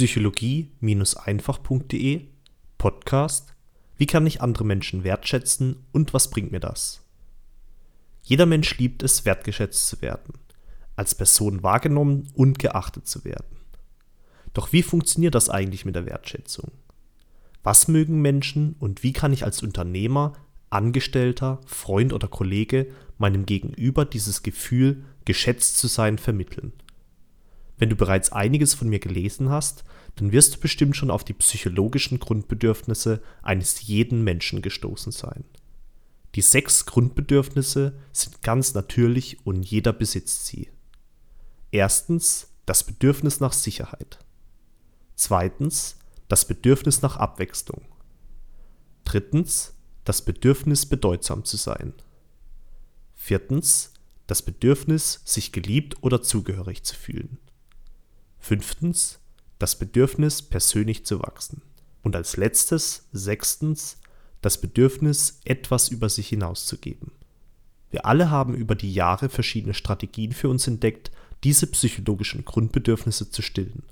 psychologie-einfach.de Podcast Wie kann ich andere Menschen wertschätzen und was bringt mir das? Jeder Mensch liebt es, wertgeschätzt zu werden, als Person wahrgenommen und geachtet zu werden. Doch wie funktioniert das eigentlich mit der Wertschätzung? Was mögen Menschen und wie kann ich als Unternehmer, Angestellter, Freund oder Kollege meinem Gegenüber dieses Gefühl, geschätzt zu sein, vermitteln? Wenn du bereits einiges von mir gelesen hast, dann wirst du bestimmt schon auf die psychologischen Grundbedürfnisse eines jeden Menschen gestoßen sein. Die sechs Grundbedürfnisse sind ganz natürlich und jeder besitzt sie. Erstens das Bedürfnis nach Sicherheit. Zweitens das Bedürfnis nach Abwechslung. Drittens das Bedürfnis bedeutsam zu sein. Viertens das Bedürfnis, sich geliebt oder zugehörig zu fühlen. Fünftens, das Bedürfnis, persönlich zu wachsen. Und als letztes, sechstens, das Bedürfnis, etwas über sich hinauszugeben. Wir alle haben über die Jahre verschiedene Strategien für uns entdeckt, diese psychologischen Grundbedürfnisse zu stillen.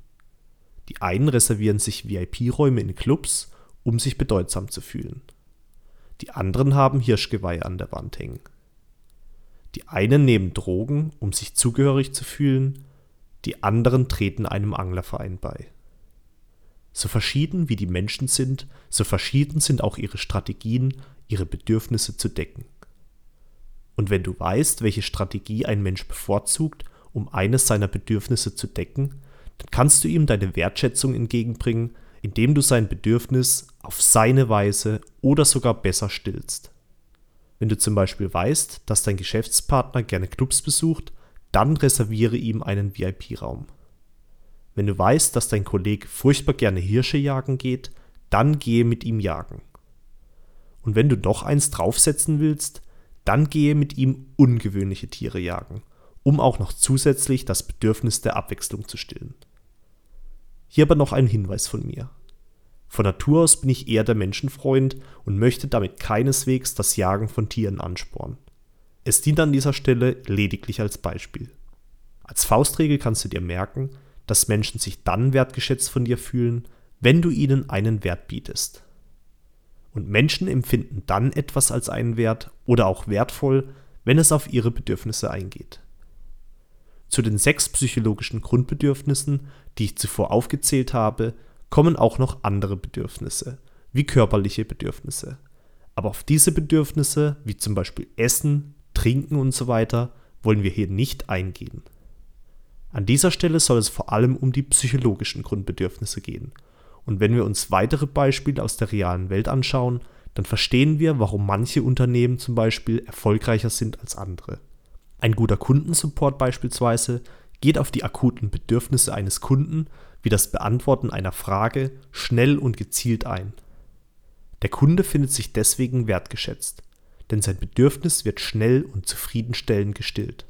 Die einen reservieren sich VIP-Räume in Clubs, um sich bedeutsam zu fühlen. Die anderen haben Hirschgeweihe an der Wand hängen. Die einen nehmen Drogen, um sich zugehörig zu fühlen, die anderen treten einem Anglerverein bei. So verschieden wie die Menschen sind, so verschieden sind auch ihre Strategien, ihre Bedürfnisse zu decken. Und wenn du weißt, welche Strategie ein Mensch bevorzugt, um eines seiner Bedürfnisse zu decken, dann kannst du ihm deine Wertschätzung entgegenbringen, indem du sein Bedürfnis auf seine Weise oder sogar besser stillst. Wenn du zum Beispiel weißt, dass dein Geschäftspartner gerne Clubs besucht, dann reserviere ihm einen VIP-Raum. Wenn du weißt, dass dein Kollege furchtbar gerne Hirsche jagen geht, dann gehe mit ihm jagen. Und wenn du noch eins draufsetzen willst, dann gehe mit ihm ungewöhnliche Tiere jagen, um auch noch zusätzlich das Bedürfnis der Abwechslung zu stillen. Hier aber noch ein Hinweis von mir. Von Natur aus bin ich eher der Menschenfreund und möchte damit keineswegs das Jagen von Tieren anspornen. Es dient an dieser Stelle lediglich als Beispiel. Als Faustregel kannst du dir merken, dass Menschen sich dann wertgeschätzt von dir fühlen, wenn du ihnen einen Wert bietest. Und Menschen empfinden dann etwas als einen Wert oder auch wertvoll, wenn es auf ihre Bedürfnisse eingeht. Zu den sechs psychologischen Grundbedürfnissen, die ich zuvor aufgezählt habe, kommen auch noch andere Bedürfnisse, wie körperliche Bedürfnisse. Aber auf diese Bedürfnisse, wie zum Beispiel Essen, Trinken und so weiter wollen wir hier nicht eingehen. An dieser Stelle soll es vor allem um die psychologischen Grundbedürfnisse gehen. Und wenn wir uns weitere Beispiele aus der realen Welt anschauen, dann verstehen wir, warum manche Unternehmen zum Beispiel erfolgreicher sind als andere. Ein guter Kundensupport beispielsweise geht auf die akuten Bedürfnisse eines Kunden wie das Beantworten einer Frage schnell und gezielt ein. Der Kunde findet sich deswegen wertgeschätzt denn sein Bedürfnis wird schnell und zufriedenstellend gestillt.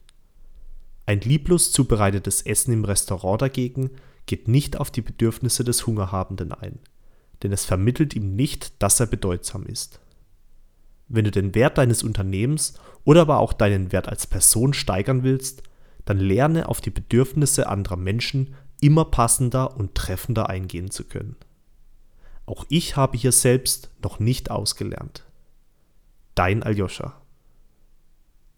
Ein lieblos zubereitetes Essen im Restaurant dagegen geht nicht auf die Bedürfnisse des Hungerhabenden ein, denn es vermittelt ihm nicht, dass er bedeutsam ist. Wenn du den Wert deines Unternehmens oder aber auch deinen Wert als Person steigern willst, dann lerne auf die Bedürfnisse anderer Menschen immer passender und treffender eingehen zu können. Auch ich habe hier selbst noch nicht ausgelernt. Dein Aljoscha.